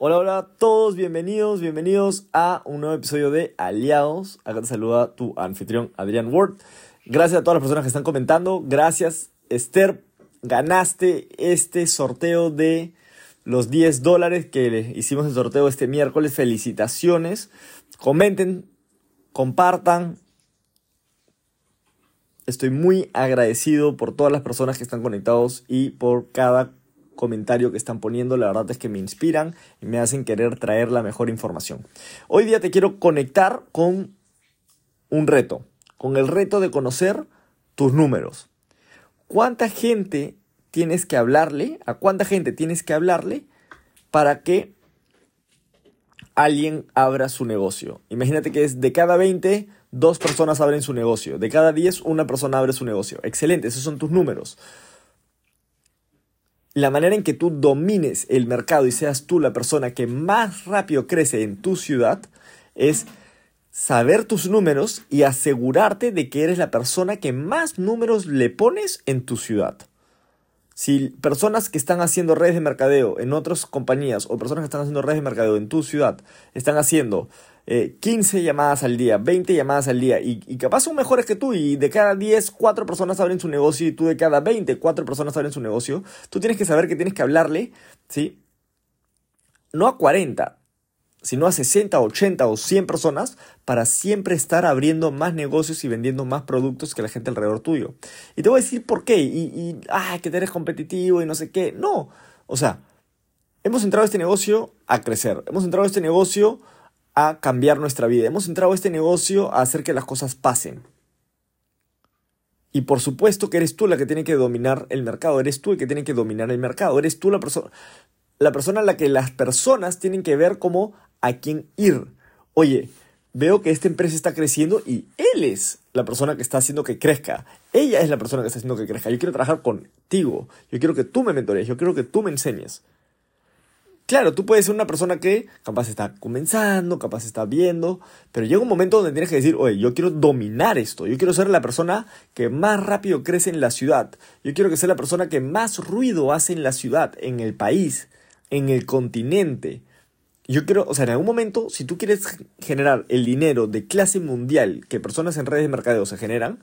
Hola, hola a todos, bienvenidos, bienvenidos a un nuevo episodio de Aliados. Acá te saluda tu anfitrión Adrián Ward. Gracias a todas las personas que están comentando. Gracias, Esther. Ganaste este sorteo de los 10 dólares que hicimos el sorteo este miércoles. Felicitaciones. Comenten, compartan. Estoy muy agradecido por todas las personas que están conectados y por cada comentario que están poniendo, la verdad es que me inspiran y me hacen querer traer la mejor información. Hoy día te quiero conectar con un reto, con el reto de conocer tus números. ¿Cuánta gente tienes que hablarle? ¿A cuánta gente tienes que hablarle para que alguien abra su negocio? Imagínate que es de cada 20, dos personas abren su negocio. De cada 10, una persona abre su negocio. Excelente, esos son tus números la manera en que tú domines el mercado y seas tú la persona que más rápido crece en tu ciudad es saber tus números y asegurarte de que eres la persona que más números le pones en tu ciudad. Si personas que están haciendo redes de mercadeo en otras compañías o personas que están haciendo redes de mercadeo en tu ciudad están haciendo 15 eh, llamadas al día, 20 llamadas al día, y, capaz son mejores que tú, y de cada 10, 4 personas abren su negocio, y tú de cada 20, 4 personas abren su negocio, tú tienes que saber que tienes que hablarle, ¿sí? No a 40, sino a 60, 80 o 100 personas para siempre estar abriendo más negocios y vendiendo más productos que la gente alrededor tuyo. Y te voy a decir por qué, y, y ah, que eres competitivo y no sé qué. No, o sea, hemos entrado a este negocio a crecer, hemos entrado a este negocio a cambiar nuestra vida. Hemos entrado a este negocio a hacer que las cosas pasen. Y por supuesto que eres tú la que tiene que dominar el mercado, eres tú el que tiene que dominar el mercado, eres tú la persona la persona a la que las personas tienen que ver como a quién ir. Oye, veo que esta empresa está creciendo y él es la persona que está haciendo que crezca. Ella es la persona que está haciendo que crezca. Yo quiero trabajar contigo. Yo quiero que tú me mentorees. Yo quiero que tú me enseñes. Claro, tú puedes ser una persona que capaz está comenzando, capaz está viendo, pero llega un momento donde tienes que decir, oye, yo quiero dominar esto, yo quiero ser la persona que más rápido crece en la ciudad, yo quiero que sea la persona que más ruido hace en la ciudad, en el país, en el continente. Yo quiero, o sea, en algún momento, si tú quieres generar el dinero de clase mundial que personas en redes de mercadeo se generan,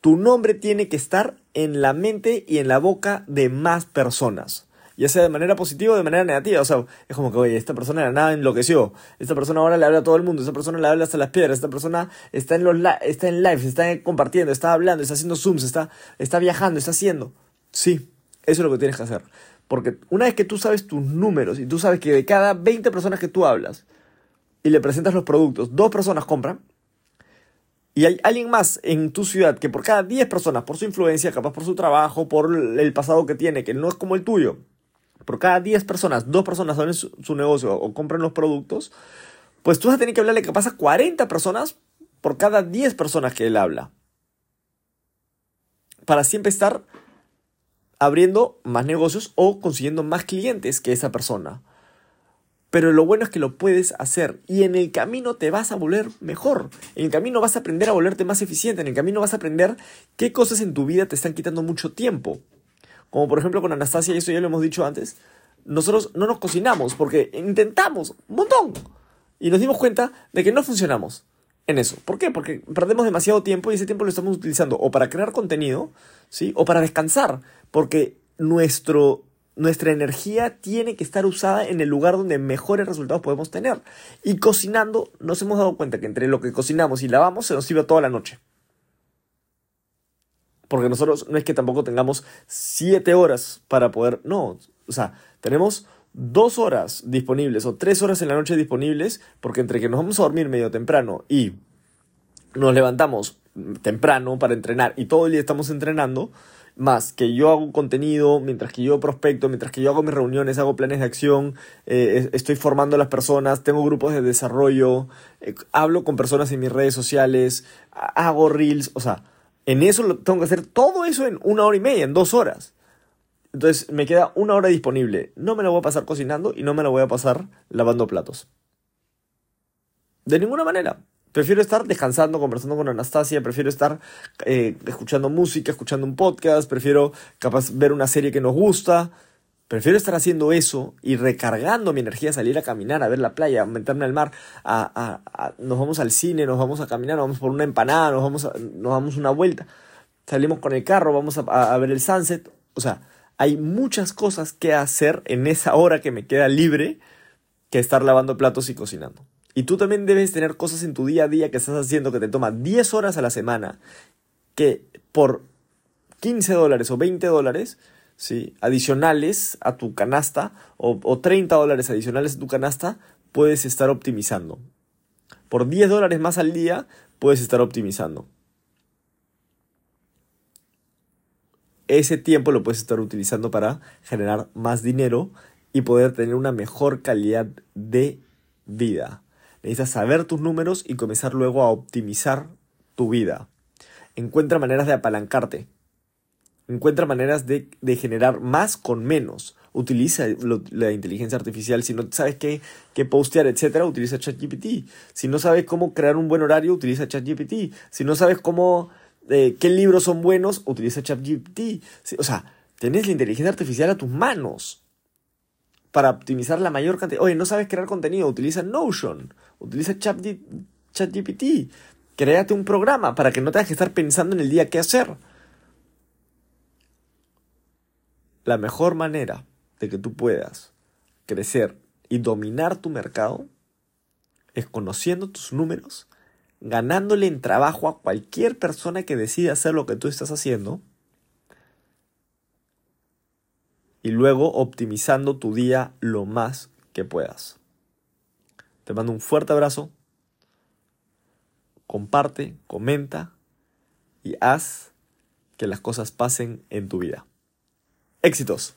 tu nombre tiene que estar en la mente y en la boca de más personas ya sea de manera positiva o de manera negativa. O sea, es como que, oye, esta persona de nada enloqueció. Esta persona ahora le habla a todo el mundo. Esta persona le habla hasta las piedras. Esta persona está en, los está en live, está compartiendo, está hablando, está haciendo zooms, está, está viajando, está haciendo. Sí, eso es lo que tienes que hacer. Porque una vez que tú sabes tus números y tú sabes que de cada 20 personas que tú hablas y le presentas los productos, dos personas compran, y hay alguien más en tu ciudad que por cada 10 personas, por su influencia, capaz por su trabajo, por el pasado que tiene, que no es como el tuyo, por cada 10 personas, dos personas abren su, negocio o compran los productos, pues tú vas a tener que hablarle que pasa 40 personas por cada 10 personas que él habla. Para siempre estar abriendo más negocios o consiguiendo más clientes que esa persona. Pero lo bueno es que lo puedes hacer y en el camino te vas a volver mejor. En el camino vas a aprender a volverte más eficiente. En el camino vas a aprender qué cosas en tu vida te están quitando mucho tiempo. Como por ejemplo con Anastasia, y eso ya lo hemos dicho antes, nosotros no nos cocinamos porque intentamos un montón y nos dimos cuenta de que no funcionamos en eso. ¿Por qué? Porque perdemos demasiado tiempo y ese tiempo lo estamos utilizando o para crear contenido, ¿sí? O para descansar, porque nuestro, nuestra energía tiene que estar usada en el lugar donde mejores resultados podemos tener. Y cocinando nos hemos dado cuenta que entre lo que cocinamos y lavamos se nos sirve toda la noche. Porque nosotros no es que tampoco tengamos siete horas para poder. No, o sea, tenemos dos horas disponibles o tres horas en la noche disponibles, porque entre que nos vamos a dormir medio temprano y nos levantamos temprano para entrenar y todo el día estamos entrenando, más que yo hago contenido, mientras que yo prospecto, mientras que yo hago mis reuniones, hago planes de acción, eh, estoy formando a las personas, tengo grupos de desarrollo, eh, hablo con personas en mis redes sociales, hago reels, o sea, en eso tengo que hacer todo eso en una hora y media, en dos horas. Entonces me queda una hora disponible. No me la voy a pasar cocinando y no me la voy a pasar lavando platos. De ninguna manera. Prefiero estar descansando, conversando con Anastasia, prefiero estar eh, escuchando música, escuchando un podcast, prefiero capaz ver una serie que nos gusta, Prefiero estar haciendo eso y recargando mi energía, salir a caminar, a ver la playa, a meterme al mar, a, nos vamos al cine, nos vamos a caminar, nos vamos por una empanada, nos vamos, nos damos una vuelta, salimos con el carro, vamos a, a ver el sunset. O sea, hay muchas cosas que hacer en esa hora que me queda libre que estar lavando platos y cocinando. Y tú también debes tener cosas en tu día a día que estás haciendo que te toma 10 horas a la semana, que por 15 dólares o 20 dólares ¿sí? adicionales a tu canasta o, o 30 dólares adicionales a tu canasta, puedes estar optimizando. Por 10 dólares más al día, puedes estar optimizando. Ese tiempo lo puedes estar utilizando para generar más dinero y poder tener una mejor calidad de vida. Necesitas saber tus números y comenzar luego a optimizar tu vida. Encuentra maneras de apalancarte. Encuentra maneras de, generar más con menos. Utiliza la inteligencia artificial. Si no sabes qué, qué postear, etc., utiliza ChatGPT. Si no sabes cómo crear un buen horario, utiliza ChatGPT. Si no sabes cómo, eh, qué libros son buenos, utiliza ChatGPT. o sea, tenés la inteligencia artificial a tus manos para optimizar la mayor cantidad. Oye, no sabes crear contenido, utiliza Notion, utiliza ChatGPT. Créate un programa para que no tengas que estar pensando en el día qué hacer. La mejor manera de que tú puedas crecer y dominar tu mercado es conociendo tus números, ganándole en trabajo a cualquier persona que decida hacer lo que tú estás haciendo y luego optimizando tu día lo más que puedas. Te mando un fuerte abrazo. Comparte, comenta y haz que las cosas pasen en tu vida. Éxitos.